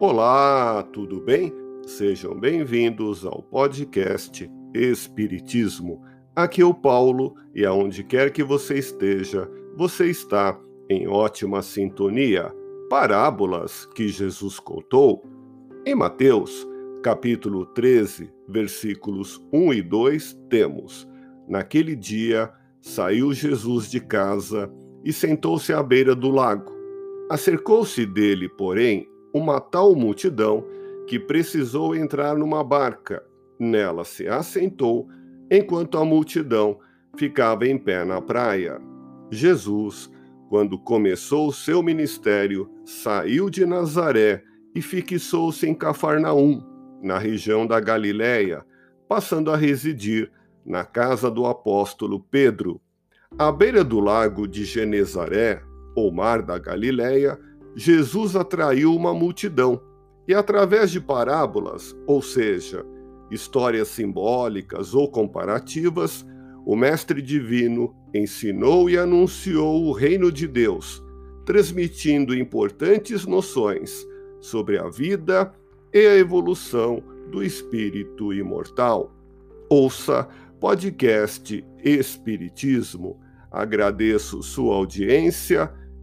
Olá, tudo bem? Sejam bem-vindos ao podcast Espiritismo. Aqui é o Paulo e aonde quer que você esteja, você está em ótima sintonia. Parábolas que Jesus contou. Em Mateus, capítulo 13, versículos 1 e 2, temos: Naquele dia saiu Jesus de casa e sentou-se à beira do lago. Acercou-se dele, porém, uma tal multidão que precisou entrar numa barca. Nela se assentou, enquanto a multidão ficava em pé na praia. Jesus, quando começou o seu ministério, saiu de Nazaré e fixou-se em Cafarnaum, na região da Galiléia, passando a residir na casa do apóstolo Pedro. À beira do lago de Genezaré, ou mar da Galiléia, Jesus atraiu uma multidão e, através de parábolas, ou seja, histórias simbólicas ou comparativas, o Mestre Divino ensinou e anunciou o reino de Deus, transmitindo importantes noções sobre a vida e a evolução do espírito imortal. Ouça podcast Espiritismo. Agradeço sua audiência